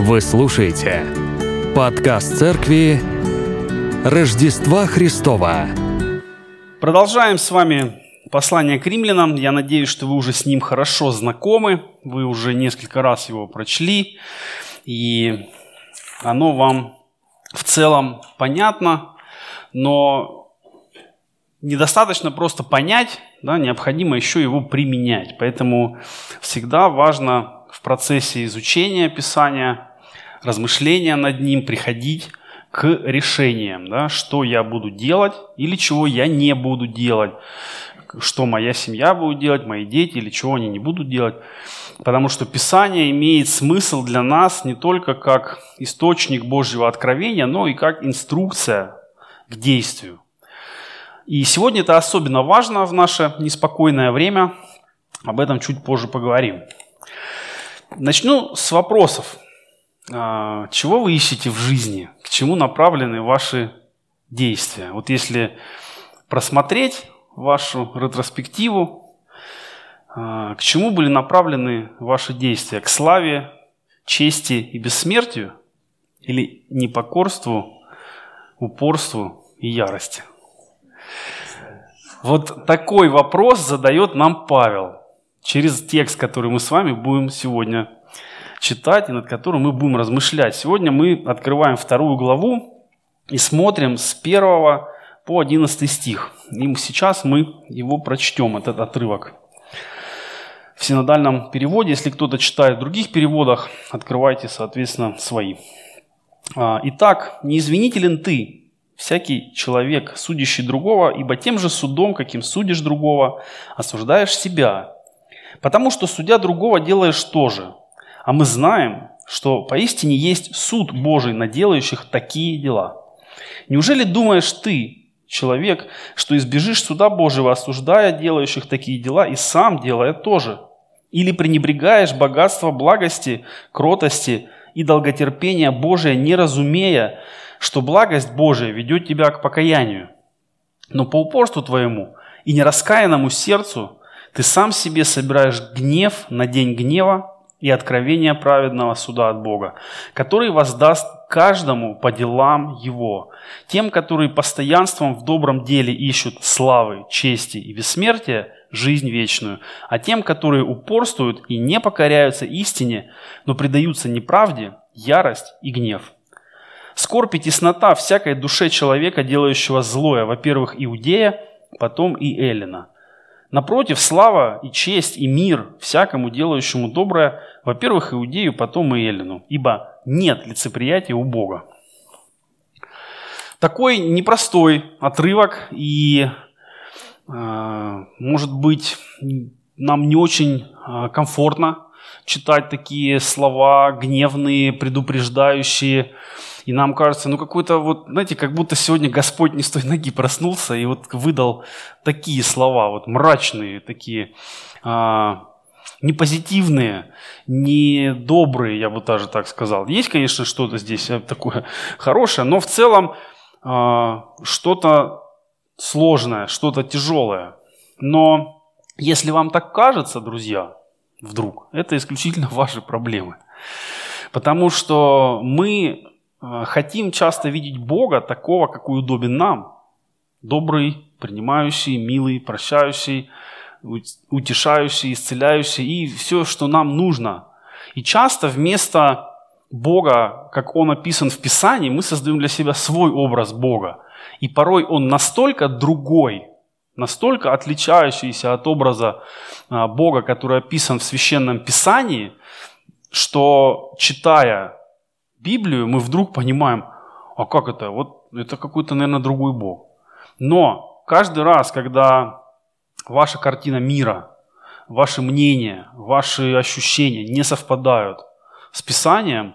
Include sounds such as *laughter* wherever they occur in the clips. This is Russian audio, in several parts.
Вы слушаете подкаст церкви Рождества Христова. Продолжаем с вами послание к римлянам. Я надеюсь, что вы уже с ним хорошо знакомы. Вы уже несколько раз его прочли. И оно вам в целом понятно. Но недостаточно просто понять, да, необходимо еще его применять. Поэтому всегда важно в процессе изучения Писания размышления над ним, приходить к решениям, да, что я буду делать или чего я не буду делать, что моя семья будет делать, мои дети или чего они не будут делать. Потому что Писание имеет смысл для нас не только как источник Божьего откровения, но и как инструкция к действию. И сегодня это особенно важно в наше неспокойное время. Об этом чуть позже поговорим. Начну с вопросов. А, чего вы ищете в жизни, к чему направлены ваши действия. Вот если просмотреть вашу ретроспективу, а, к чему были направлены ваши действия? К славе, чести и бессмертию? Или непокорству, упорству и ярости? Вот такой вопрос задает нам Павел через текст, который мы с вами будем сегодня читать и над которым мы будем размышлять. Сегодня мы открываем вторую главу и смотрим с 1 по 11 стих. И сейчас мы его прочтем, этот отрывок. В синодальном переводе, если кто-то читает в других переводах, открывайте, соответственно, свои. А, Итак, не извинителен ты, всякий человек, судящий другого, ибо тем же судом, каким судишь другого, осуждаешь себя. Потому что судя другого делаешь то же. А мы знаем, что поистине есть суд Божий на делающих такие дела. Неужели думаешь ты, человек, что избежишь суда Божьего, осуждая делающих такие дела и сам делая тоже? Или пренебрегаешь богатство благости, кротости и долготерпения Божия, не разумея, что благость Божия ведет тебя к покаянию? Но по упорству твоему и нераскаянному сердцу ты сам себе собираешь гнев на день гнева и откровение праведного суда от Бога, который воздаст каждому по делам его, тем, которые постоянством в добром деле ищут славы, чести и бессмертия, жизнь вечную, а тем, которые упорствуют и не покоряются истине, но предаются неправде, ярость и гнев. Скорбь и теснота всякой душе человека, делающего злое, во-первых, Иудея, потом и Эллина – Напротив, слава и честь и мир всякому делающему доброе, во-первых, Иудею, потом и Эллину, ибо нет лицеприятия у Бога. Такой непростой отрывок, и, э, может быть, нам не очень э, комфортно читать такие слова гневные, предупреждающие, и нам кажется, ну какой-то вот, знаете, как будто сегодня Господь не с той ноги проснулся и вот выдал такие слова, вот мрачные такие, а, не позитивные, не добрые, я бы даже так сказал. Есть, конечно, что-то здесь э, такое *laughs* хорошее, но в целом а, что-то сложное, что-то тяжелое. Но если вам так кажется, друзья, вдруг, это исключительно *laughs* ваши проблемы. Потому что мы хотим часто видеть Бога такого, какой удобен нам. Добрый, принимающий, милый, прощающий, утешающий, исцеляющий и все, что нам нужно. И часто вместо Бога, как Он описан в Писании, мы создаем для себя свой образ Бога. И порой он настолько другой, настолько отличающийся от образа а, Бога, который описан в Священном Писании, что читая Библию, мы вдруг понимаем, а как это? Вот это какой-то, наверное, другой Бог. Но каждый раз, когда ваша картина мира, ваши мнения, ваши ощущения не совпадают с Писанием,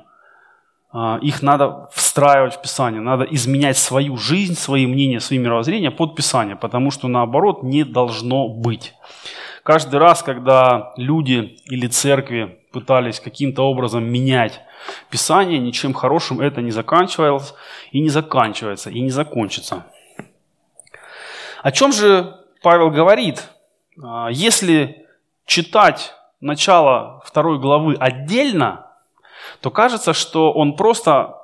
а, их надо встраивать в Писание, надо изменять свою жизнь, свои мнения, свои мировоззрения под Писание, потому что наоборот не должно быть. Каждый раз, когда люди или церкви пытались каким-то образом менять Писание, ничем хорошим это не заканчивалось и не заканчивается, и не закончится. О чем же Павел говорит? А, если читать начало второй главы отдельно, то кажется, что он просто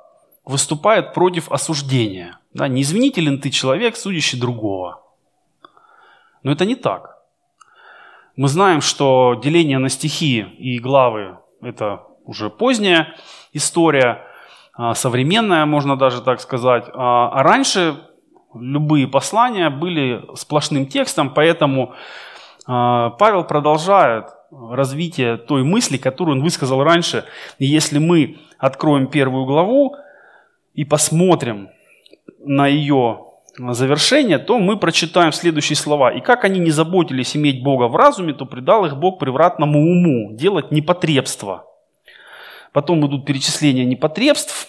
выступает против осуждения. Да, не извинителен ты человек, судящий другого. Но это не так. Мы знаем, что деление на стихи и главы – это уже поздняя история, а, современная, можно даже так сказать. А, а раньше любые послания были сплошным текстом, поэтому а, Павел продолжает развитие той мысли, которую он высказал раньше. И если мы откроем первую главу и посмотрим на ее завершение, то мы прочитаем следующие слова. «И как они не заботились иметь Бога в разуме, то предал их Бог превратному уму, делать непотребство». Потом идут перечисления непотребств,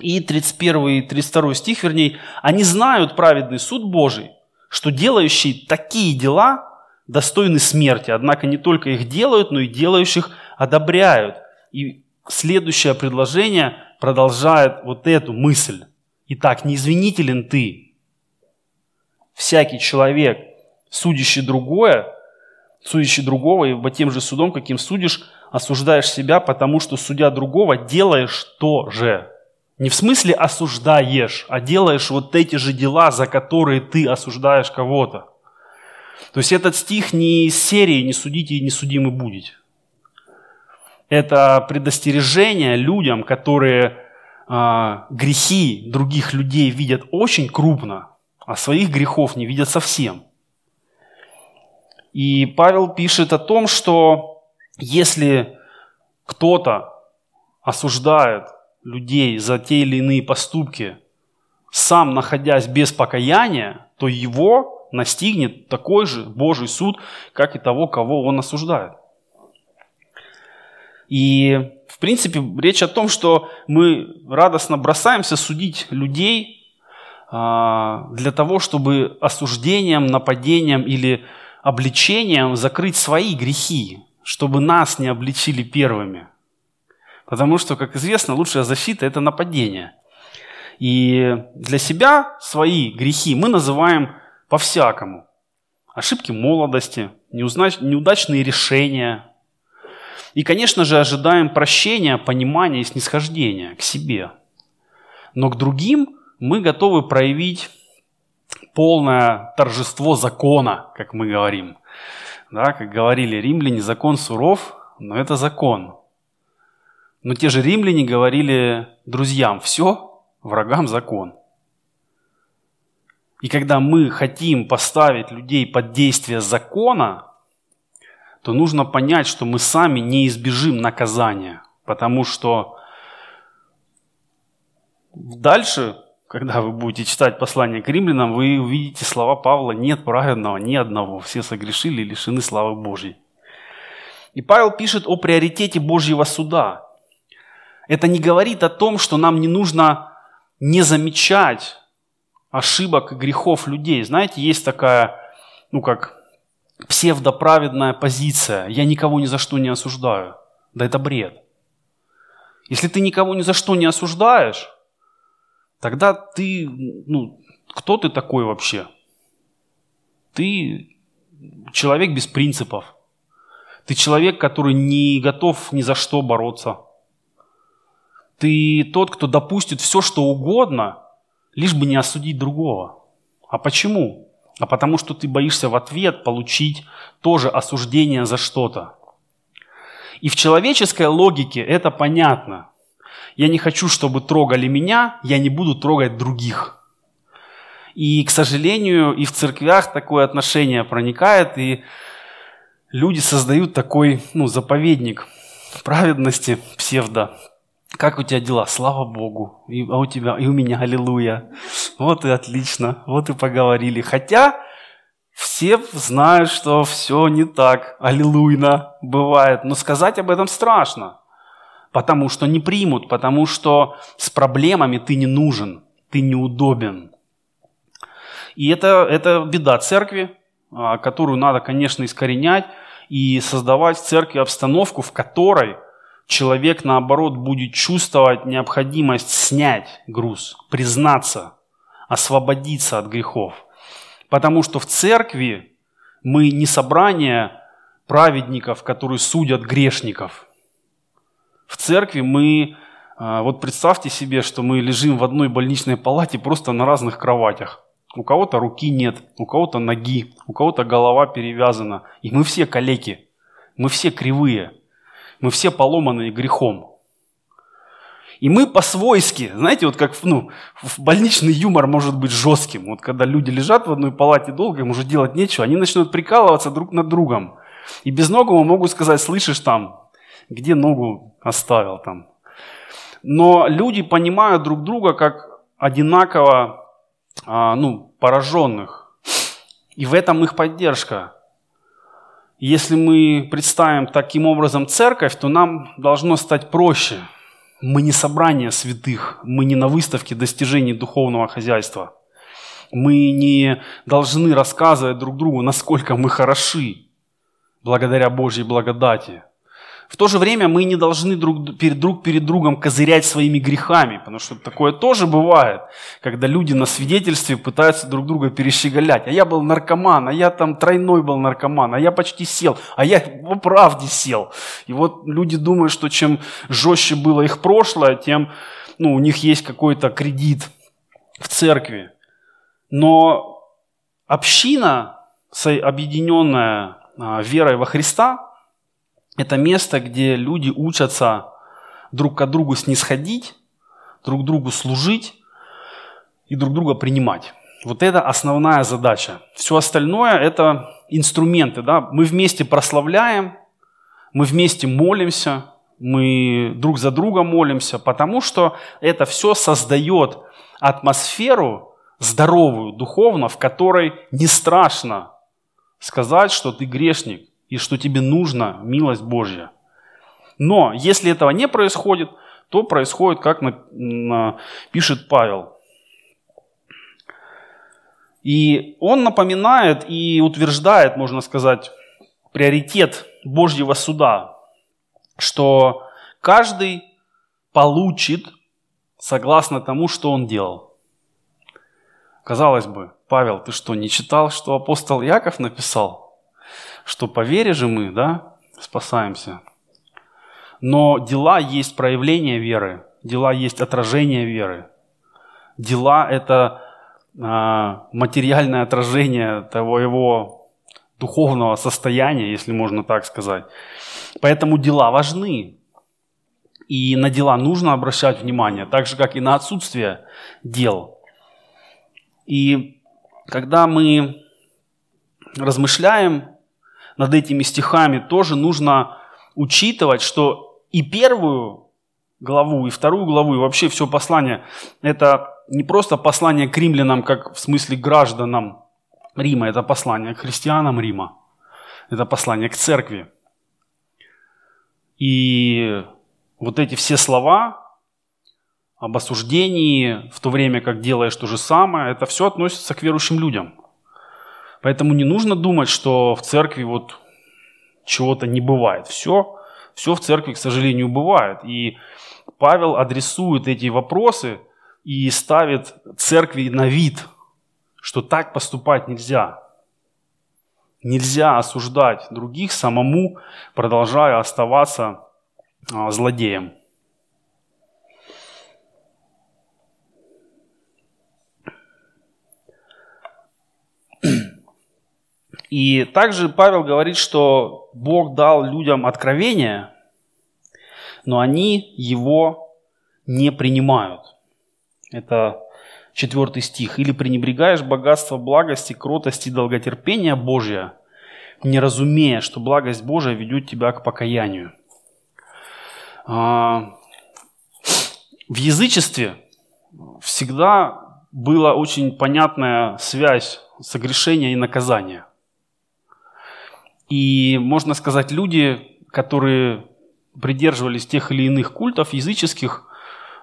и 31 и 32 стих, вернее, «Они знают праведный суд Божий, что делающие такие дела достойны смерти, однако не только их делают, но и делающих одобряют». И следующее предложение продолжает вот эту мысль. Итак, не извинителен ты. Всякий человек, судящий другое, судящий другого, и тем же судом, каким судишь, осуждаешь себя, потому что, судя другого, делаешь то же. Не в смысле осуждаешь, а делаешь вот эти же дела, за которые ты осуждаешь кого-то. То есть этот стих не из серии «Не судите и не судимы будете». Это предостережение людям, которые э, грехи других людей видят очень крупно, а своих грехов не видят совсем. И Павел пишет о том, что если кто-то осуждает людей за те или иные поступки, сам находясь без покаяния, то его настигнет такой же Божий суд, как и того, кого он осуждает. И, в принципе, речь о том, что мы радостно бросаемся судить людей для того, чтобы осуждением, нападением или обличением закрыть свои грехи, чтобы нас не обличили первыми. Потому что, как известно, лучшая защита – это нападение. И для себя свои грехи мы называем по-всякому. Ошибки молодости, неудачные решения. И, конечно же, ожидаем прощения, понимания и снисхождения к себе. Но к другим мы готовы проявить полное торжество закона, как мы говорим. Да, как говорили римляне, закон суров, но это закон. Но те же римляне говорили друзьям, все, врагам закон. И когда мы хотим поставить людей под действие закона, то нужно понять, что мы сами не избежим наказания. Потому что дальше, когда вы будете читать послание к римлянам, вы увидите слова Павла «нет праведного ни одного, все согрешили и лишены славы Божьей». И Павел пишет о приоритете Божьего суда. Это не говорит о том, что нам не нужно не замечать ошибок и грехов людей. Знаете, есть такая, ну как, псевдоправедная позиция. Я никого ни за что не осуждаю. Да это бред. Если ты никого ни за что не осуждаешь, тогда ты, ну, кто ты такой вообще? Ты человек без принципов. Ты человек, который не готов ни за что бороться. Ты тот, кто допустит все, что угодно, лишь бы не осудить другого. А почему? А потому что ты боишься в ответ получить тоже осуждение за что-то. И в человеческой логике это понятно. Я не хочу, чтобы трогали меня, я не буду трогать других. И, к сожалению, и в церквях такое отношение проникает, и люди создают такой ну, заповедник праведности, псевдо как у тебя дела? Слава Богу. И, а у тебя, и у меня, аллилуйя. Вот и отлично, вот и поговорили. Хотя все знают, что все не так, аллилуйно бывает. Но сказать об этом страшно, потому что не примут, потому что с проблемами ты не нужен, ты неудобен. И это, это беда церкви, а, которую надо, конечно, искоренять и создавать в церкви обстановку, в которой – человек, наоборот, будет чувствовать необходимость снять груз, признаться, освободиться от грехов. Потому что в церкви мы не собрание праведников, которые судят грешников. В церкви мы, а, вот представьте себе, что мы лежим в одной больничной палате просто на разных кроватях. У кого-то руки нет, у кого-то ноги, у кого-то голова перевязана. И мы все калеки, мы все кривые, мы все поломанные грехом. И мы по-свойски, знаете, вот как ну, больничный юмор может быть жестким. Вот когда люди лежат в одной палате долго, им уже делать нечего, они начнут прикалываться друг над другом. И без безногому могут сказать, слышишь там, где ногу оставил там. Но люди понимают друг друга как одинаково а, ну, пораженных. И в этом их поддержка. Если мы представим таким образом церковь, то нам должно стать проще – мы не собрание святых, мы не на выставке достижений духовного хозяйства. Мы не должны рассказывать друг другу, насколько мы хороши благодаря Божьей благодати. В то же время мы не должны друг перед, друг перед другом козырять своими грехами, потому что такое тоже бывает, когда люди на свидетельстве пытаются друг друга перещеголять. А я был наркоман, а я там тройной был наркоман, а я почти сел, а я по правде сел. И вот люди думают, что чем жестче было их прошлое, тем ну, у них есть какой-то кредит в церкви. Но община, объединенная а, верой во Христа, это место, где люди учатся друг к другу снисходить, друг другу служить и друг друга принимать. Вот это основная задача. Все остальное – это инструменты. Да? Мы вместе прославляем, мы вместе молимся, мы друг за друга молимся, потому что это все создает атмосферу здоровую, духовно, в которой не страшно сказать, что ты грешник, и что тебе нужна милость Божья. Но если этого не происходит, то происходит, как пишет Павел. И он напоминает и утверждает, можно сказать, приоритет Божьего суда, что каждый получит согласно тому, что он делал. Казалось бы, Павел, ты что, не читал, что апостол Яков написал? Что по вере же мы, да, спасаемся. Но дела есть проявление веры, дела есть отражение веры. Дела – это а, материальное отражение твоего духовного состояния, если можно так сказать. Поэтому дела важны. И на дела нужно обращать внимание, так же, как и на отсутствие дел. И когда мы размышляем над этими стихами, тоже нужно учитывать, что и первую главу, и вторую главу, и вообще все послание, это не просто послание к римлянам, как в смысле гражданам Рима, это послание к христианам Рима, это послание к церкви. И вот эти все слова об осуждении, в то время как делаешь то же самое, это все относится к верующим людям. Поэтому не нужно думать, что в церкви вот чего-то не бывает. Все, все в церкви, к сожалению, бывает. И Павел адресует эти вопросы и ставит церкви на вид, что так поступать нельзя. Нельзя осуждать других самому, продолжая оставаться а, злодеем. И также Павел говорит, что Бог дал людям откровение, но они его не принимают. Это четвертый стих. «Или пренебрегаешь богатство благости, кротости и долготерпения Божия, не разумея, что благость Божия ведет тебя к покаянию». А, в язычестве всегда была очень понятная связь согрешения и наказания. И, можно сказать, люди, которые придерживались тех или иных культов языческих,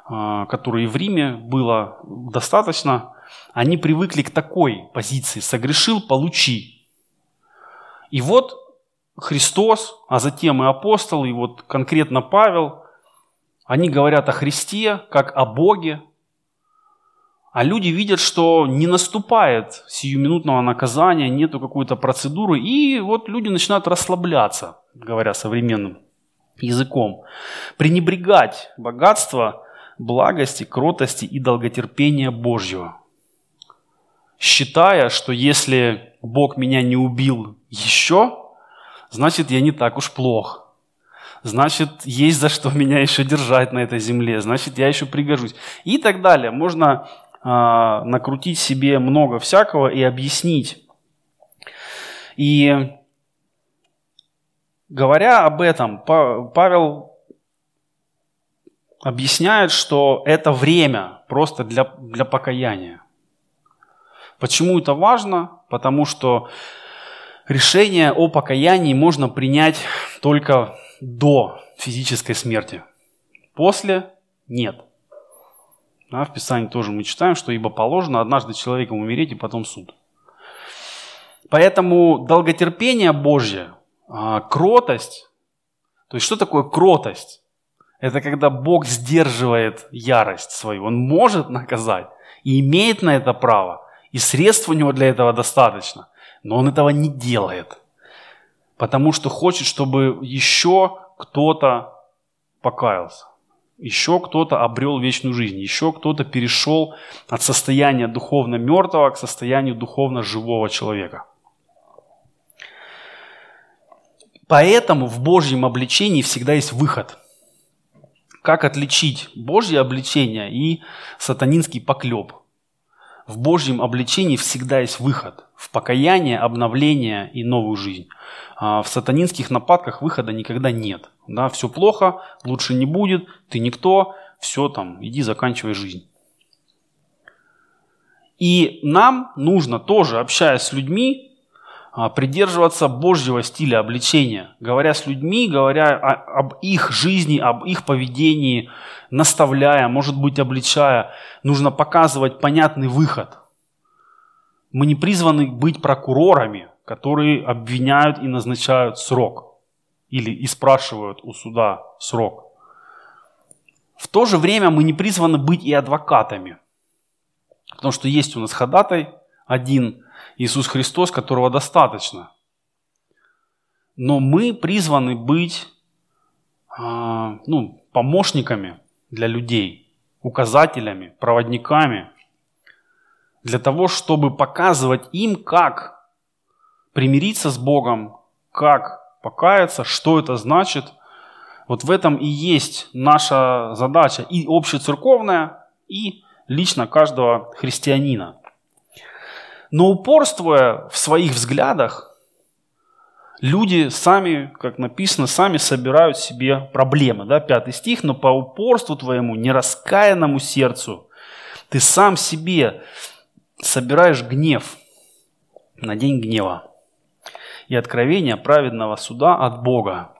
а, которые в Риме было достаточно, они привыкли к такой позиции «согрешил, получи». И вот Христос, а затем и апостолы, и вот конкретно Павел, они говорят о Христе как о Боге, а люди видят, что не наступает сиюминутного наказания, нету какой-то процедуры, и вот люди начинают расслабляться, говоря современным языком. Пренебрегать богатство благости, кротости и долготерпения Божьего. Считая, что если Бог меня не убил еще, значит я не так уж плох. Значит, есть за что меня еще держать на этой земле. Значит, я еще пригожусь. И так далее. Можно накрутить себе много всякого и объяснить. И говоря об этом, Павел объясняет, что это время просто для, для покаяния. Почему это важно? Потому что решение о покаянии можно принять только до физической смерти. После – нет. Да, в Писании тоже мы читаем, что ибо положено однажды человеком умереть и потом суд. Поэтому долготерпение Божье, а, кротость, то есть что такое кротость? Это когда Бог сдерживает ярость свою. Он может наказать и имеет на это право. И средств у него для этого достаточно. Но он этого не делает. Потому что хочет, чтобы еще кто-то покаялся. Еще кто-то обрел вечную жизнь. Еще кто-то перешел от состояния духовно мертвого к состоянию духовно живого человека. Поэтому в Божьем обличении всегда есть выход – как отличить Божье обличение и сатанинский поклеп? В Божьем обличении всегда есть выход. В покаяние, обновление и новую жизнь. А в сатанинских нападках выхода никогда нет. Да, все плохо, лучше не будет, ты никто, все там, иди заканчивай жизнь. И нам нужно тоже, общаясь с людьми, придерживаться Божьего стиля обличения, говоря с людьми, говоря об их жизни, об их поведении, наставляя, может быть, обличая, нужно показывать понятный выход. Мы не призваны быть прокурорами, которые обвиняют и назначают срок или и спрашивают у суда срок. В то же время мы не призваны быть и адвокатами, потому что есть у нас ходатай один – Иисус Христос, которого достаточно. Но мы призваны быть э, ну, помощниками для людей, указателями, проводниками, для того, чтобы показывать им, как примириться с Богом, как покаяться, что это значит. Вот в этом и есть наша задача и общецерковная, и лично каждого христианина. Но упорствуя в своих взглядах, люди сами, как написано, сами собирают себе проблемы. Да? Пятый стих, но по упорству твоему, нераскаянному сердцу, ты сам себе собираешь гнев на день гнева и откровение праведного суда от Бога.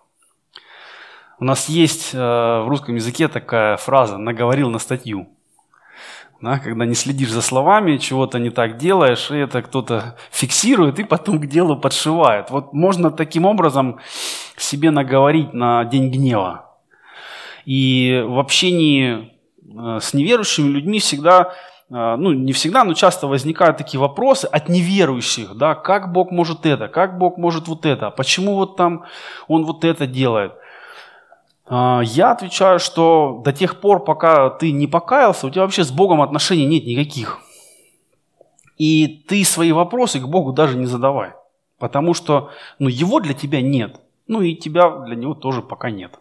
У нас есть э, в русском языке такая фраза «наговорил на статью» да, когда не следишь за словами, чего-то не так делаешь, и это кто-то фиксирует и потом к делу подшивает. Вот можно таким образом себе наговорить на день гнева. И в общении э, с неверующими людьми всегда, э, ну не всегда, но часто возникают такие вопросы от неверующих, да, как Бог может это, как Бог может вот это, почему вот там Он вот это делает – я отвечаю, что до тех пор, пока ты не покаялся, у тебя вообще с Богом отношений нет никаких. И ты свои вопросы к Богу даже не задавай. Потому что ну, его для тебя нет. Ну и тебя для него тоже пока нет.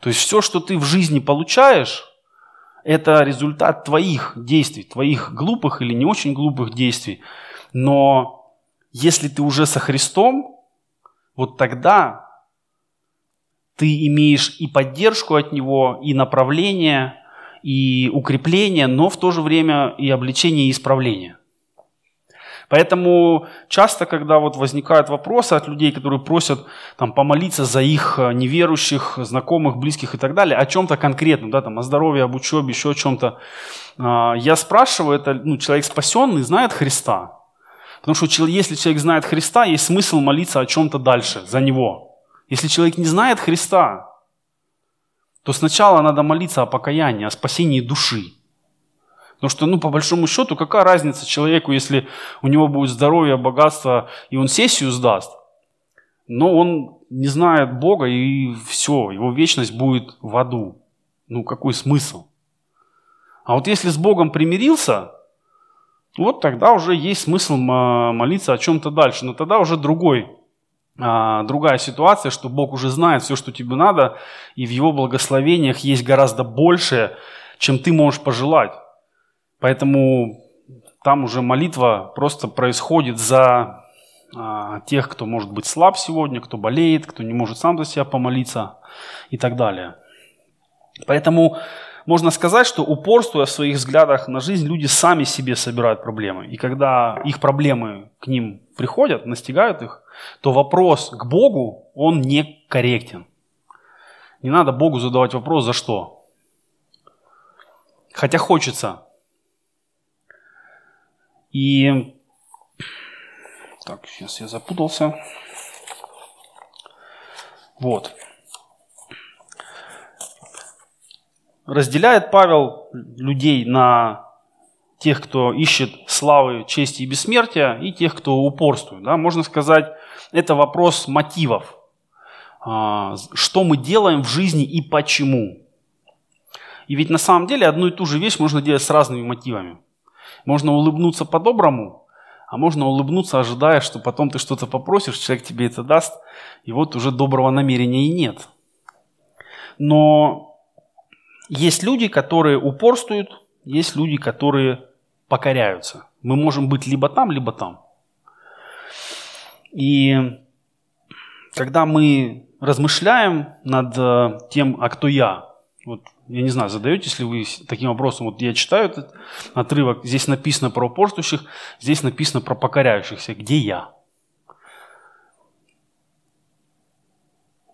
То есть все, что ты в жизни получаешь, это результат твоих действий, твоих глупых или не очень глупых действий. Но если ты уже со Христом, вот тогда ты имеешь и поддержку от него, и направление, и укрепление, но в то же время и обличение, и исправление. Поэтому часто, когда вот возникают вопросы от людей, которые просят там, помолиться за их э, неверующих, знакомых, близких и так далее, о чем-то конкретном, да, там, о здоровье, об учебе, еще о чем-то, а, я спрашиваю, это ну, человек спасенный, знает Христа. Потому что если человек знает Христа, есть смысл молиться о чем-то дальше, за него. Если человек не знает Христа, то сначала надо молиться о покаянии, о спасении души. Потому что, ну, по большому счету, какая разница человеку, если у него будет здоровье, богатство, и он сессию сдаст? но он не знает Бога, и все, его вечность будет в аду. Ну, какой смысл? А вот если с Богом примирился, вот тогда уже есть смысл молиться о чем-то дальше. Но тогда уже другой, а, другая ситуация, что Бог уже знает все, что тебе надо, и в Его благословениях есть гораздо больше, чем ты можешь пожелать. Поэтому там уже молитва просто происходит за а, тех, кто может быть слаб сегодня, кто болеет, кто не может сам за себя помолиться и так далее. Поэтому можно сказать, что упорствуя в своих взглядах на жизнь, люди сами себе собирают проблемы. И когда их проблемы к ним приходят, настигают их, то вопрос к Богу, он не корректен. Не надо Богу задавать вопрос, за что. Хотя хочется. И... Так, сейчас я запутался. Вот. разделяет Павел людей на тех, кто ищет славы, чести и бессмертия, и тех, кто упорствует. Да? Можно сказать, это вопрос мотивов. А, что мы делаем в жизни и почему. И ведь на самом деле одну и ту же вещь можно делать с разными мотивами. Можно улыбнуться по-доброму, а можно улыбнуться, ожидая, что потом ты что-то попросишь, человек тебе это даст, и вот уже доброго намерения и нет. Но есть люди, которые упорствуют, есть люди, которые покоряются. Мы можем быть либо там, либо там. И когда мы размышляем над э, тем, а кто я, вот, я не знаю, задаетесь ли вы таким вопросом, вот я читаю этот отрывок, здесь написано про упорствующих, здесь написано про покоряющихся, где я?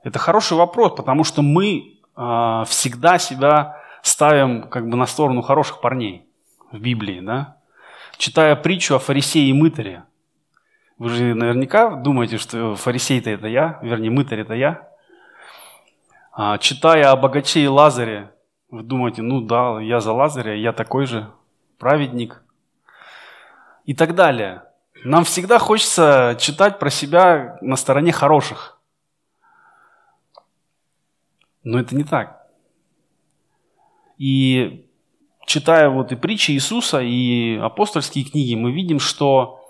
Это хороший вопрос, потому что мы а, всегда себя ставим как бы на сторону хороших парней в Библии, да? Читая притчу о фарисее и мытаре, вы же наверняка думаете, что фарисей-то это я, вернее, мытарь это я. А, читая о богаче и Лазаре, вы думаете, ну да, я за Лазаря, я такой же праведник. И так далее. Нам всегда хочется читать про себя на стороне хороших. Но это не так. И читая вот и притчи Иисуса, и апостольские книги, мы видим, что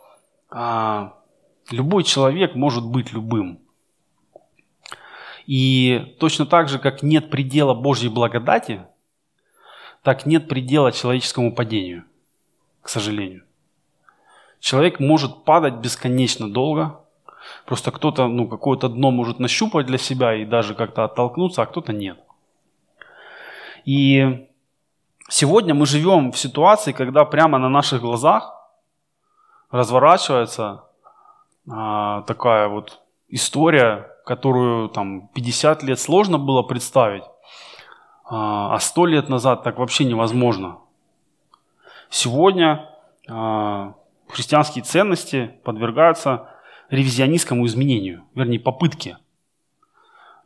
а, любой человек может быть любым. И точно так же, как нет предела Божьей благодати, так нет предела человеческому падению, к сожалению. Человек может падать бесконечно долго, Просто кто-то, ну, какое-то дно может нащупать для себя и даже как-то оттолкнуться, а кто-то нет. И сегодня мы живем в ситуации, когда прямо на наших глазах разворачивается а, такая вот история, которую там 50 лет сложно было представить, а, а 100 лет назад так вообще невозможно. Сегодня а, христианские ценности подвергаются ревизионистскому изменению, вернее, попытке.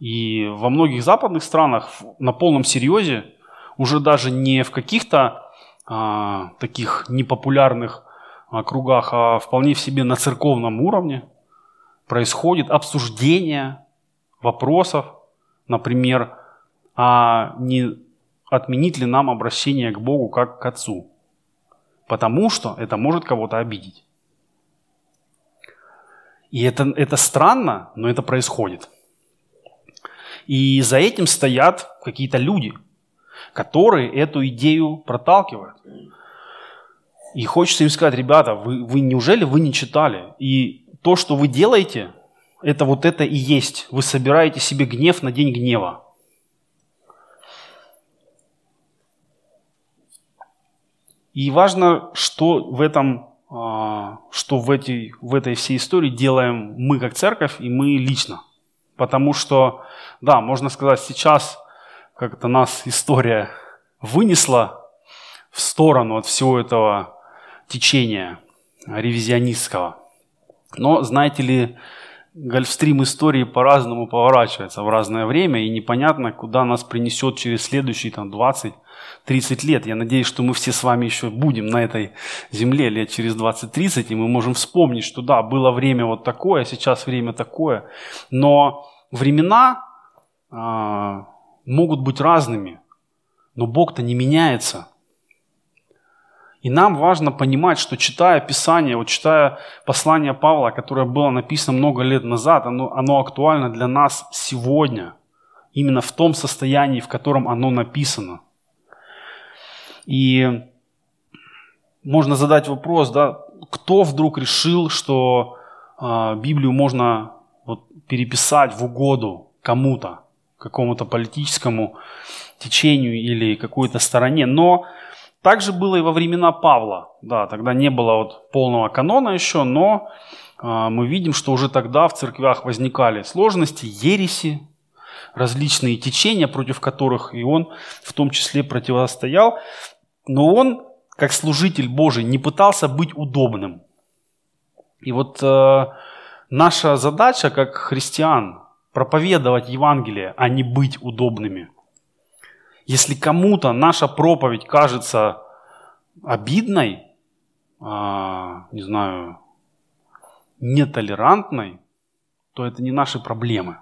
И во многих западных странах на полном серьезе уже даже не в каких-то а, таких непопулярных а, кругах, а вполне в себе на церковном уровне происходит обсуждение вопросов, например, а не отменить ли нам обращение к Богу как к Отцу. Потому что это может кого-то обидеть. И это, это странно, но это происходит. И за этим стоят какие-то люди, которые эту идею проталкивают. И хочется им сказать, ребята, вы, вы неужели вы не читали? И то, что вы делаете, это вот это и есть. Вы собираете себе гнев на день гнева. И важно, что в этом а, что в, этой, в этой всей истории делаем мы как церковь и мы лично. Потому что, да, можно сказать, сейчас как-то нас история вынесла в сторону от всего этого течения ревизионистского. Но знаете ли, гольфстрим истории по-разному поворачивается в разное время, и непонятно, куда нас принесет через следующие там, 20-30 лет. Я надеюсь, что мы все с вами еще будем на этой земле лет через 20-30, и мы можем вспомнить, что да, было время вот такое, сейчас время такое. Но времена э, могут быть разными, но Бог-то не меняется – и нам важно понимать, что читая Писание, вот читая послание Павла, которое было написано много лет назад, оно, оно актуально для нас сегодня, именно в том состоянии, в котором оно написано. И можно задать вопрос, да, кто вдруг решил, что э, Библию можно вот, переписать в угоду кому-то, какому-то политическому течению или какой-то стороне. Но так же было и во времена Павла. Да, тогда не было вот полного канона еще, но э, мы видим, что уже тогда в церквях возникали сложности, ереси, различные течения, против которых и он в том числе противостоял. Но он, как служитель Божий, не пытался быть удобным. И вот э, наша задача, как христиан, проповедовать Евангелие, а не быть удобными – если кому-то наша проповедь кажется обидной, а, не знаю, нетолерантной, то это не наши проблемы.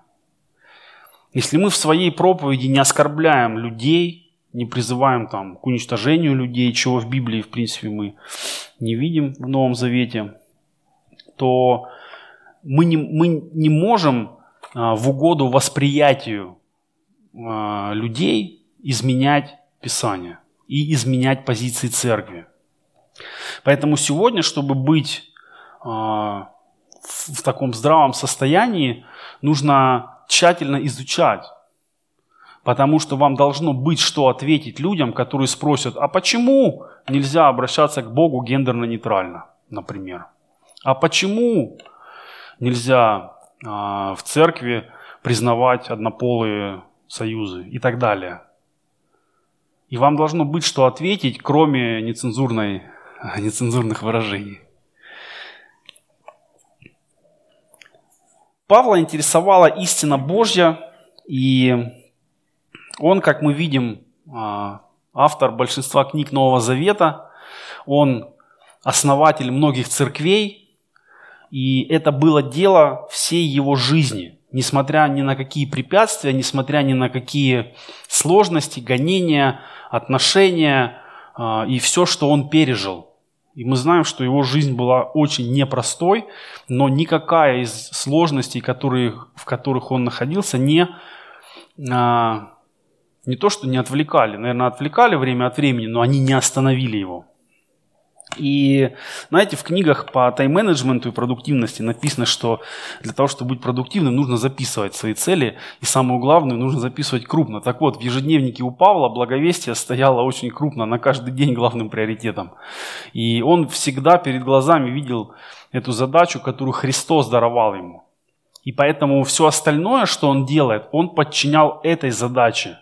Если мы в своей проповеди не оскорбляем людей, не призываем там, к уничтожению людей, чего в Библии, в принципе, мы не видим в Новом Завете, то мы не, мы не можем а, в угоду восприятию а, людей изменять Писание и изменять позиции церкви. Поэтому сегодня, чтобы быть э, в таком здравом состоянии, нужно тщательно изучать. Потому что вам должно быть что ответить людям, которые спросят, а почему нельзя обращаться к Богу гендерно-нейтрально, например? А почему нельзя э, в церкви признавать однополые союзы и так далее? И вам должно быть что ответить, кроме нецензурной, *laughs* нецензурных выражений. Павла интересовала истина Божья, и он, как мы видим, а, автор большинства книг Нового Завета, он основатель многих церквей, и это было дело всей его жизни, несмотря ни на какие препятствия, несмотря ни на какие сложности, гонения, отношения э, и все, что он пережил. И мы знаем, что его жизнь была очень непростой, но никакая из сложностей, которые, в которых он находился, не, э, не то, что не отвлекали, наверное, отвлекали время от времени, но они не остановили его. И, знаете, в книгах по тайм-менеджменту и продуктивности написано, что для того, чтобы быть продуктивным, нужно записывать свои цели, и самое главное, нужно записывать крупно. Так вот, в ежедневнике у Павла благовестие стояло очень крупно, на каждый день главным приоритетом. И он всегда перед глазами видел эту задачу, которую Христос даровал ему. И поэтому все остальное, что он делает, он подчинял этой задаче.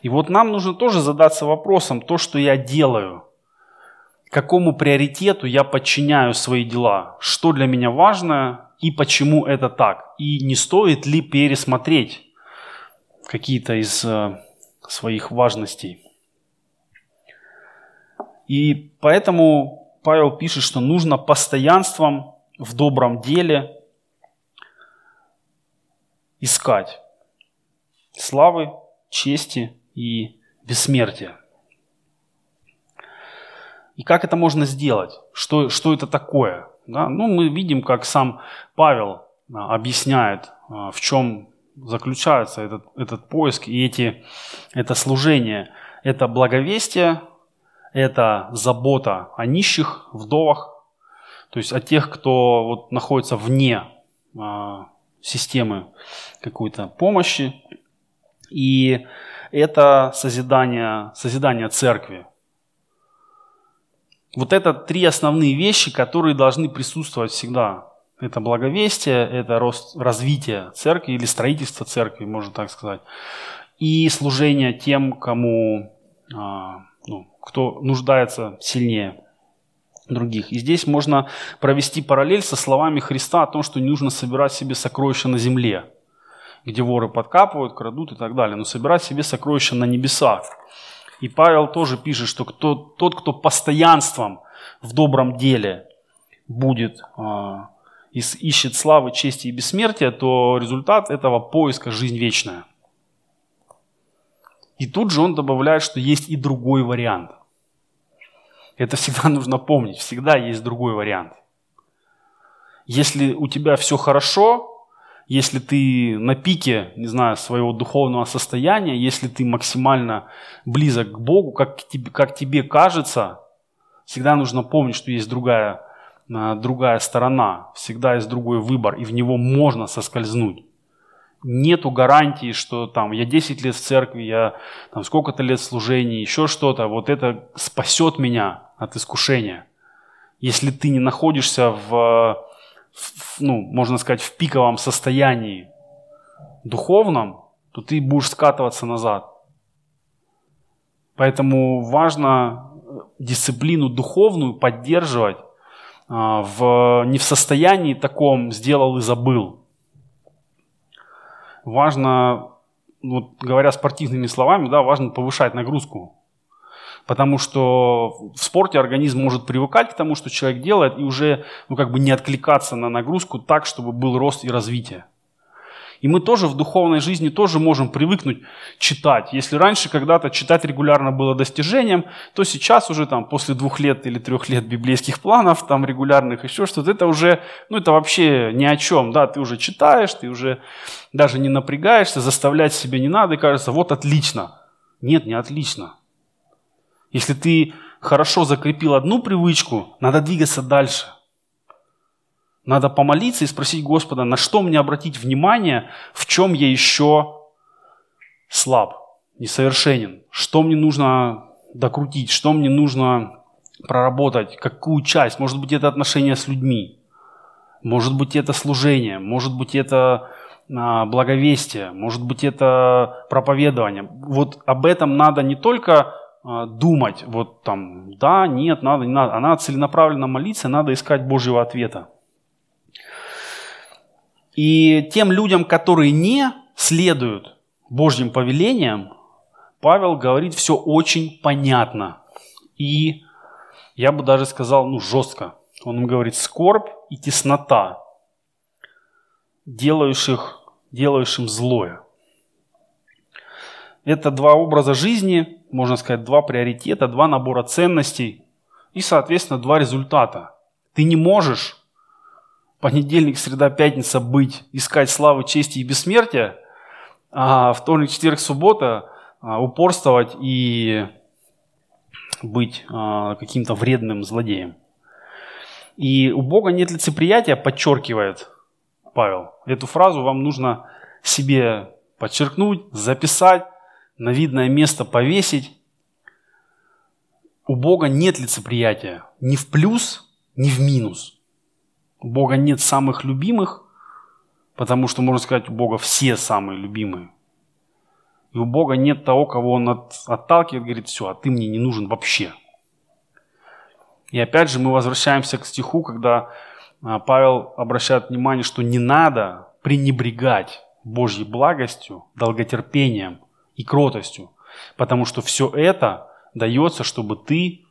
И вот нам нужно тоже задаться вопросом, то, что я делаю – какому приоритету я подчиняю свои дела, что для меня важно и почему это так. И не стоит ли пересмотреть какие-то из э, своих важностей. И поэтому Павел пишет, что нужно постоянством в добром деле искать славы, чести и бессмертия. И как это можно сделать? Что, что это такое? Да? Ну, мы видим, как сам Павел а, объясняет, а, в чем заключается этот, этот поиск и эти, это служение. Это благовестие, это забота о нищих, вдовах, то есть о тех, кто вот находится вне э, системы какой-то помощи. И это созидание, созидание церкви. Вот это три основные вещи, которые должны присутствовать всегда. Это благовестие, это рост, развитие церкви или строительство церкви, можно так сказать. И служение тем, кому, а, ну, кто нуждается сильнее. других. И здесь можно провести параллель со словами Христа о том, что не нужно собирать себе сокровища на земле, где воры подкапывают, крадут и так далее, но собирать себе сокровища на небесах. И Павел тоже пишет, что кто, тот, кто постоянством в добром деле будет э, ищет славы, чести и бессмертия, то результат этого поиска – жизнь вечная. И тут же он добавляет, что есть и другой вариант – это всегда *laughs* нужно помнить, всегда есть другой вариант. Если у тебя все хорошо, если ты на пике, не знаю, своего духовного состояния, если ты максимально близок к Богу, как тебе, как тебе кажется, всегда нужно помнить, что есть другая, а, другая сторона, всегда есть другой выбор, и в него можно соскользнуть нету гарантии, что там я 10 лет в церкви, я там сколько-то лет в служении, еще что-то, вот это спасет меня от искушения. Если ты не находишься в, в ну, можно сказать, в пиковом состоянии духовном, то ты будешь скатываться назад. Поэтому важно дисциплину духовную поддерживать а, в, не в состоянии таком «сделал и забыл», важно, вот говоря спортивными словами, да, важно повышать нагрузку. Потому что в спорте организм может привыкать к тому, что человек делает, и уже ну, как бы не откликаться на нагрузку так, чтобы был рост и развитие. И мы тоже в духовной жизни тоже можем привыкнуть читать. Если раньше когда-то читать регулярно было достижением, то сейчас уже там после двух лет или трех лет библейских планов, там регулярных еще что-то, это уже, ну это вообще ни о чем, да, ты уже читаешь, ты уже даже не напрягаешься, заставлять себя не надо, и кажется, вот отлично. Нет, не отлично. Если ты хорошо закрепил одну привычку, надо двигаться дальше – надо помолиться и спросить Господа, на что мне обратить внимание, в чем я еще слаб, несовершенен, что мне нужно докрутить, что мне нужно проработать, какую часть. Может быть, это отношения с людьми, может быть, это служение, может быть, это а, благовестие, может быть, это проповедование. Вот об этом надо не только думать, вот там, да, нет, надо, не надо, а надо целенаправленно молиться, надо искать Божьего ответа. И тем людям, которые не следуют Божьим повелениям, Павел говорит все очень понятно. И я бы даже сказал, ну, жестко. Он им говорит, скорбь и теснота, делающих, делающим злое. Это два образа жизни, можно сказать, два приоритета, два набора ценностей и, соответственно, два результата. Ты не можешь понедельник, среда, пятница быть, искать славы, чести и бессмертия, а вторник, четверг, суббота а, упорствовать и быть а, каким-то вредным злодеем. И у Бога нет лицеприятия, подчеркивает Павел. Эту фразу вам нужно себе подчеркнуть, записать, на видное место повесить. У Бога нет лицеприятия ни в плюс, ни в минус. У Бога нет самых любимых, потому что, можно сказать, у Бога все самые любимые. И у Бога нет того, кого Он от, отталкивает, говорит, все, а ты мне не нужен вообще. И опять же мы возвращаемся к стиху, когда а, Павел обращает внимание, что не надо пренебрегать Божьей благостью, долготерпением и кротостью, потому что все это дается, чтобы ты,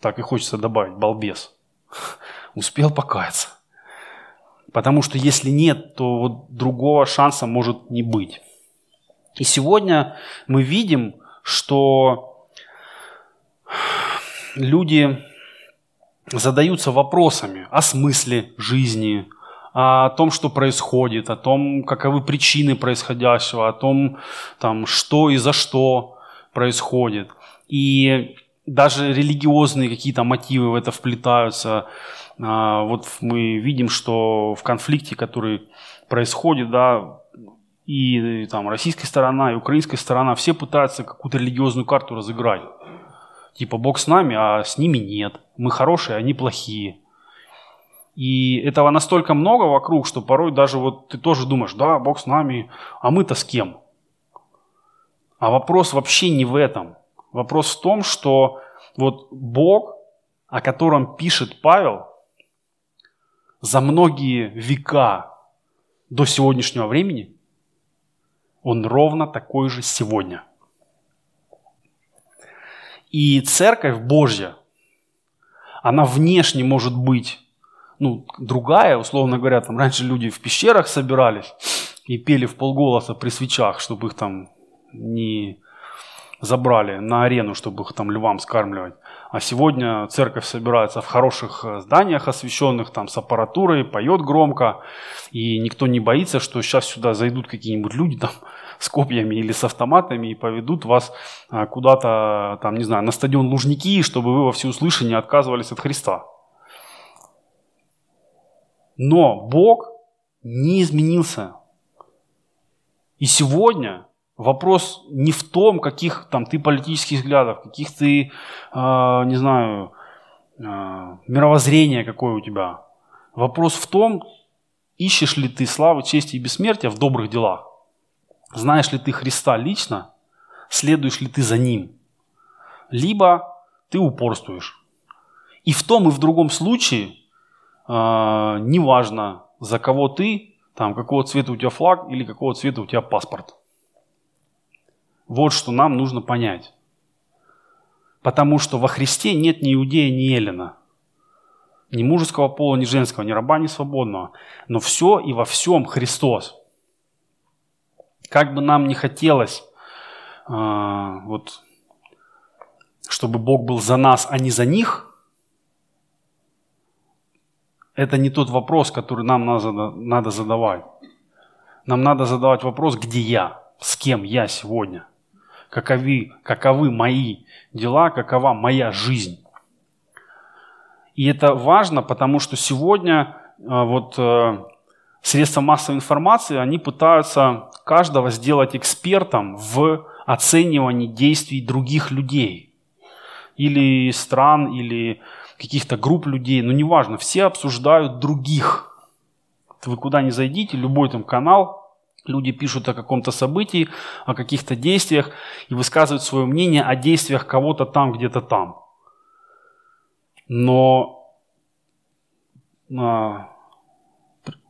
так и хочется добавить, балбес, *laughs* успел покаяться. Потому что если нет, то вот другого шанса может не быть. И сегодня мы видим, что люди задаются вопросами о смысле жизни, о том, что происходит, о том, каковы причины происходящего, о том, там, что и за что происходит. И даже религиозные какие-то мотивы в это вплетаются. А, вот мы видим, что в конфликте, который происходит, да, и там российская сторона, и украинская сторона, все пытаются какую-то религиозную карту разыграть. Типа Бог с нами, а с ними нет. Мы хорошие, а они плохие. И этого настолько много вокруг, что порой даже вот ты тоже думаешь, да, Бог с нами, а мы-то с кем? А вопрос вообще не в этом. Вопрос в том, что вот Бог о котором пишет Павел, за многие века до сегодняшнего времени, он ровно такой же сегодня. И церковь Божья, она внешне может быть ну, другая, условно говоря, там раньше люди в пещерах собирались и пели в полголоса при свечах, чтобы их там не забрали на арену, чтобы их там львам скармливать. А сегодня церковь собирается в хороших э, зданиях освященных, там с аппаратурой, поет громко, и никто не боится, что сейчас сюда зайдут какие-нибудь люди там с копьями или с автоматами и поведут вас э, куда-то, там, не знаю, на стадион Лужники, чтобы вы во всеуслышание отказывались от Христа. Но Бог не изменился. И сегодня Вопрос не в том, каких там ты политических взглядов, каких ты, э, не знаю, э, мировоззрение какое у тебя. Вопрос в том, ищешь ли ты славы, чести и бессмертия в добрых делах. Знаешь ли ты Христа лично, следуешь ли ты за Ним. Либо ты упорствуешь. И в том и в другом случае, неважно, за кого ты, там, какого цвета у тебя флаг или какого цвета у тебя паспорт – вот что нам нужно понять. Потому что во Христе нет ни иудея, ни эллина. Ни мужеского пола, ни женского, ни раба, ни свободного. Но все и во всем Христос. Как бы нам не хотелось, э, вот, чтобы Бог был за нас, а не за них, это не тот вопрос, который нам надо, задавать. Нам надо задавать вопрос, где я, с кем я сегодня – каковы, каковы мои дела, какова моя жизнь. И это важно, потому что сегодня э, вот э, средства массовой информации, они пытаются каждого сделать экспертом в оценивании действий других людей. Или стран, или каких-то групп людей, но неважно, все обсуждают других. Вы куда ни зайдите, любой там канал, Люди пишут о каком-то событии, о каких-то действиях и высказывают свое мнение о действиях кого-то там, где-то там. Но а,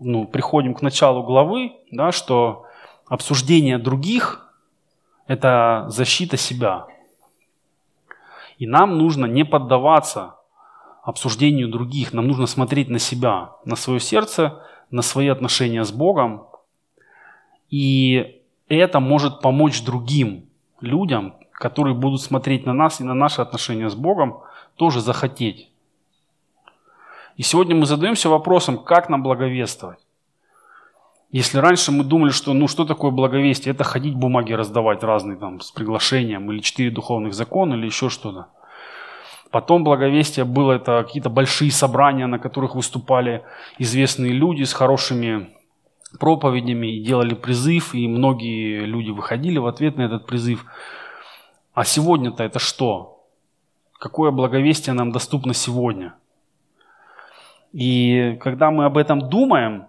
ну, приходим к началу главы, да, что обсуждение других – это защита себя. И нам нужно не поддаваться обсуждению других, нам нужно смотреть на себя, на свое сердце, на свои отношения с Богом, и это может помочь другим людям, которые будут смотреть на нас и на наши отношения с Богом, тоже захотеть. И сегодня мы задаемся вопросом, как нам благовествовать. Если раньше мы думали, что ну что такое благовестие, это ходить бумаги раздавать разные там с приглашением, или четыре духовных закона, или еще что-то. Потом благовестие было это какие-то большие собрания, на которых выступали известные люди с хорошими проповедями и делали призыв, и многие люди выходили в ответ на этот призыв. А сегодня-то это что? Какое благовестие нам доступно сегодня? И когда мы об этом думаем,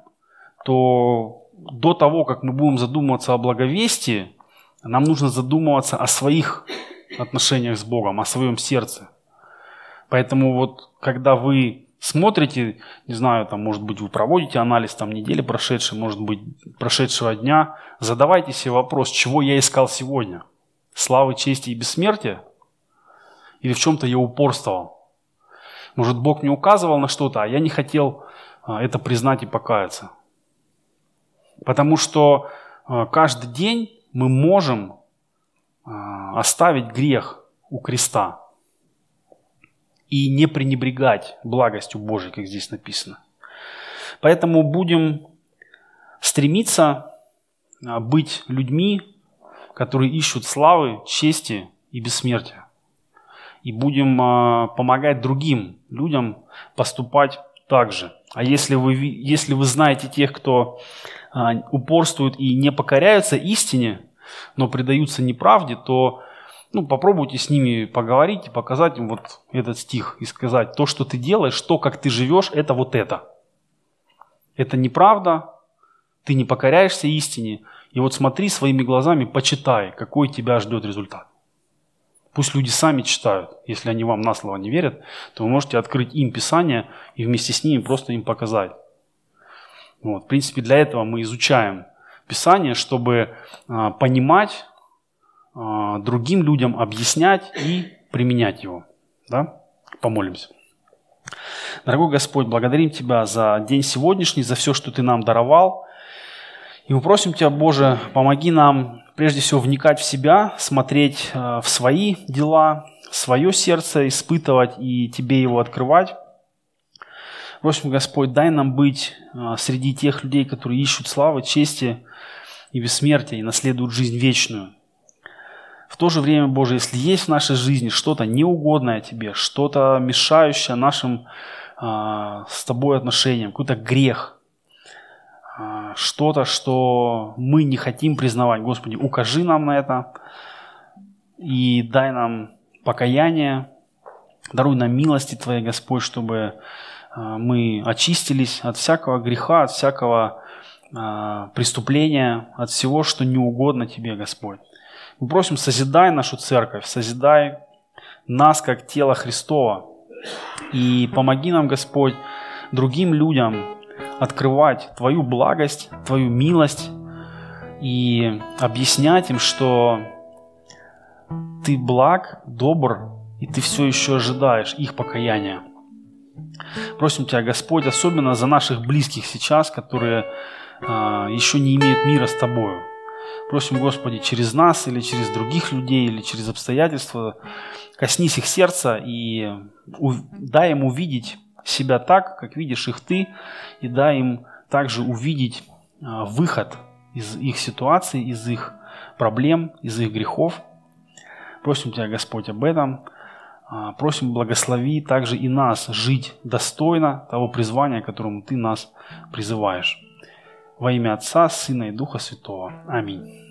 то до того, как мы будем задумываться о благовестии, нам нужно задумываться о своих отношениях с Богом, о своем сердце. Поэтому вот когда вы смотрите, не знаю, там, может быть, вы проводите анализ там недели прошедшей, может быть, прошедшего дня, задавайте себе вопрос, чего я искал сегодня? Славы, чести и бессмертия? Или в чем-то я упорствовал? Может, Бог мне указывал на что-то, а я не хотел а, это признать и покаяться. Потому что а, каждый день мы можем а, оставить грех у креста и не пренебрегать благостью Божией, как здесь написано. Поэтому будем стремиться а, быть людьми, которые ищут славы, чести и бессмертия. И будем а, помогать другим людям поступать так же. А если вы, если вы знаете тех, кто а, упорствует и не покоряются истине, но предаются неправде, то ну, попробуйте с ними поговорить и показать им вот этот стих и сказать, то, что ты делаешь, то, как ты живешь, это вот это. Это неправда, ты не покоряешься истине. И вот смотри своими глазами, почитай, какой тебя ждет результат. Пусть люди сами читают. Если они вам на слово не верят, то вы можете открыть им Писание и вместе с ними просто им показать. Вот. В принципе, для этого мы изучаем Писание, чтобы а, понимать, другим людям объяснять и применять его. Да? Помолимся. Дорогой Господь, благодарим Тебя за день сегодняшний, за все, что Ты нам даровал. И мы просим Тебя, Боже, помоги нам прежде всего вникать в себя, смотреть э, в свои дела, свое сердце испытывать и Тебе его открывать. Просим, Господь, дай нам быть э, среди тех людей, которые ищут славы, чести и бессмертия и наследуют жизнь вечную. В то же время, Боже, если есть в нашей жизни что-то неугодное Тебе, что-то мешающее нашим э, с Тобой отношениям, какой-то грех, а, что-то, что мы не хотим признавать. Господи, укажи нам на это и дай нам покаяние, даруй нам милости Твоей, Господь, чтобы а, мы очистились от всякого греха, от всякого преступления, от всего, что не угодно Тебе, Господь. Мы просим, созидай нашу церковь, созидай нас как тело Христова. И помоги нам, Господь, другим людям открывать Твою благость, Твою милость и объяснять им, что Ты благ, добр, и Ты все еще ожидаешь их покаяния. Просим Тебя, Господь, особенно за наших близких сейчас, которые а, еще не имеют мира с Тобою. Просим, Господи, через нас или через других людей, или через обстоятельства, коснись их сердца и дай им увидеть себя так, как видишь их ты, и дай им также увидеть а, выход из их ситуации, из их проблем, из их грехов. Просим Тебя, Господь, об этом. А, просим, благослови также и нас жить достойно того призвания, которому Ты нас призываешь. Во имя Отца, Сына и Духа Святого. Аминь.